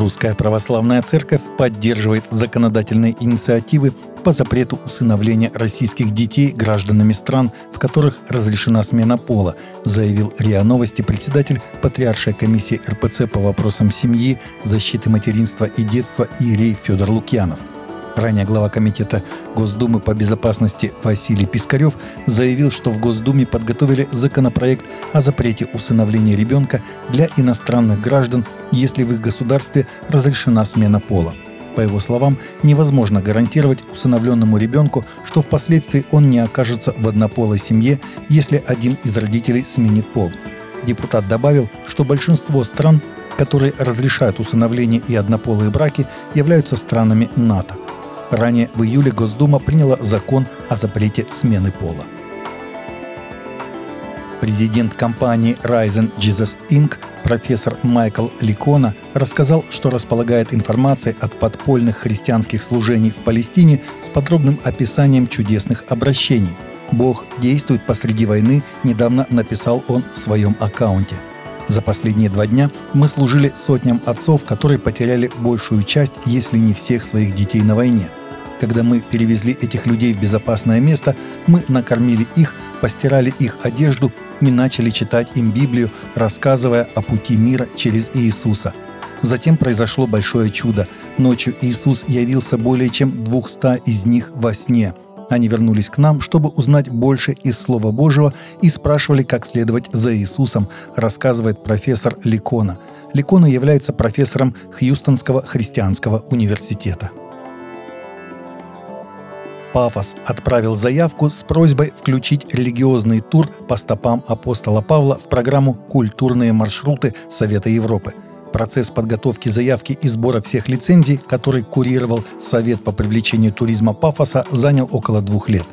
Русская Православная Церковь поддерживает законодательные инициативы по запрету усыновления российских детей гражданами стран, в которых разрешена смена пола, заявил РИА Новости председатель Патриаршей комиссии РПЦ по вопросам семьи, защиты материнства и детства Иерей Федор Лукьянов – Ранее глава Комитета Госдумы по безопасности Василий Пискарев заявил, что в Госдуме подготовили законопроект о запрете усыновления ребенка для иностранных граждан, если в их государстве разрешена смена пола. По его словам, невозможно гарантировать усыновленному ребенку, что впоследствии он не окажется в однополой семье, если один из родителей сменит пол. Депутат добавил, что большинство стран, которые разрешают усыновление и однополые браки, являются странами НАТО – Ранее в июле Госдума приняла закон о запрете смены пола. Президент компании Ryzen Jesus Inc. профессор Майкл Ликона рассказал, что располагает информацией от подпольных христианских служений в Палестине с подробным описанием чудесных обращений. «Бог действует посреди войны», недавно написал он в своем аккаунте. За последние два дня мы служили сотням отцов, которые потеряли большую часть, если не всех своих детей на войне – когда мы перевезли этих людей в безопасное место, мы накормили их, постирали их одежду и начали читать им Библию, рассказывая о пути мира через Иисуса. Затем произошло большое чудо. Ночью Иисус явился более чем 200 из них во сне. Они вернулись к нам, чтобы узнать больше из Слова Божьего и спрашивали, как следовать за Иисусом, рассказывает профессор Ликона. Ликона является профессором Хьюстонского христианского университета. Пафос отправил заявку с просьбой включить религиозный тур по стопам апостола Павла в программу «Культурные маршруты Совета Европы». Процесс подготовки заявки и сбора всех лицензий, который курировал Совет по привлечению туризма Пафоса, занял около двух лет.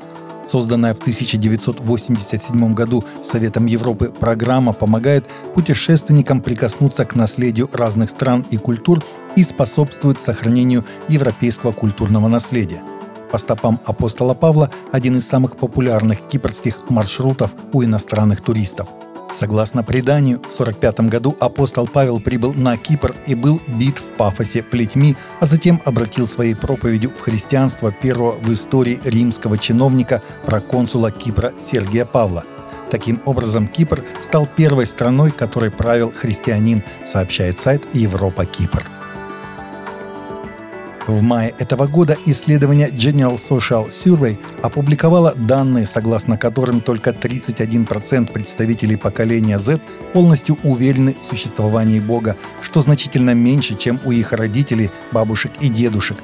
Созданная в 1987 году Советом Европы программа помогает путешественникам прикоснуться к наследию разных стран и культур и способствует сохранению европейского культурного наследия – по стопам апостола Павла один из самых популярных кипрских маршрутов у иностранных туристов. Согласно преданию, в 45 году апостол Павел прибыл на Кипр и был бит в Пафосе плетьми, а затем обратил своей проповедью в христианство первого в истории римского чиновника проконсула Кипра Сергия Павла. Таким образом, Кипр стал первой страной, которой правил христианин, сообщает сайт Европа Кипр. В мае этого года исследование General Social Survey опубликовало данные, согласно которым только 31% представителей поколения Z полностью уверены в существовании Бога, что значительно меньше, чем у их родителей, бабушек и дедушек.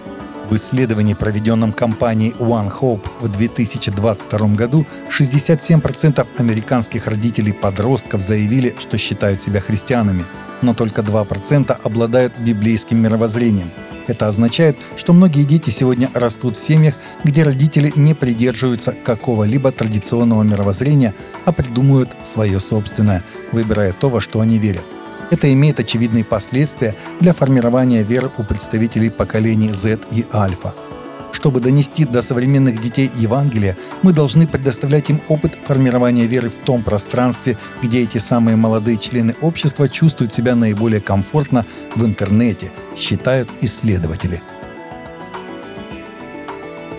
В исследовании, проведенном компанией One Hope в 2022 году, 67% американских родителей-подростков заявили, что считают себя христианами, но только 2% обладают библейским мировоззрением – это означает, что многие дети сегодня растут в семьях, где родители не придерживаются какого-либо традиционного мировоззрения, а придумывают свое собственное, выбирая то, во что они верят. Это имеет очевидные последствия для формирования веры у представителей поколений Z и Альфа – чтобы донести до современных детей Евангелие, мы должны предоставлять им опыт формирования веры в том пространстве, где эти самые молодые члены общества чувствуют себя наиболее комфортно в интернете, считают исследователи.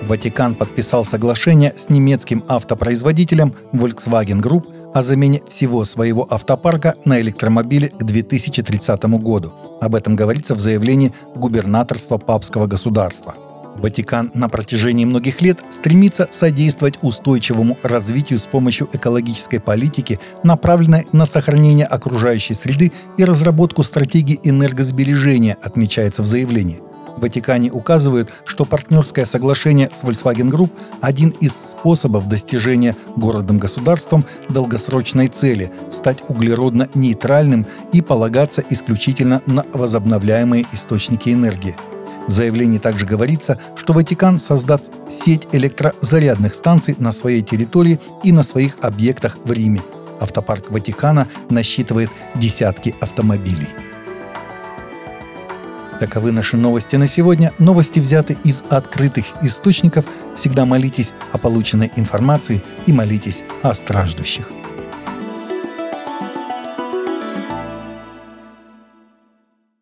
Ватикан подписал соглашение с немецким автопроизводителем Volkswagen Group о замене всего своего автопарка на электромобили к 2030 году. Об этом говорится в заявлении губернаторства папского государства. Ватикан на протяжении многих лет стремится содействовать устойчивому развитию с помощью экологической политики, направленной на сохранение окружающей среды и разработку стратегии энергосбережения, отмечается в заявлении. В Ватикане указывают, что партнерское соглашение с Volkswagen Group – один из способов достижения городом-государством долгосрочной цели – стать углеродно-нейтральным и полагаться исключительно на возобновляемые источники энергии – в заявлении также говорится, что Ватикан создаст сеть электрозарядных станций на своей территории и на своих объектах в Риме. Автопарк Ватикана насчитывает десятки автомобилей. Таковы наши новости на сегодня. Новости взяты из открытых источников. Всегда молитесь о полученной информации и молитесь о страждущих.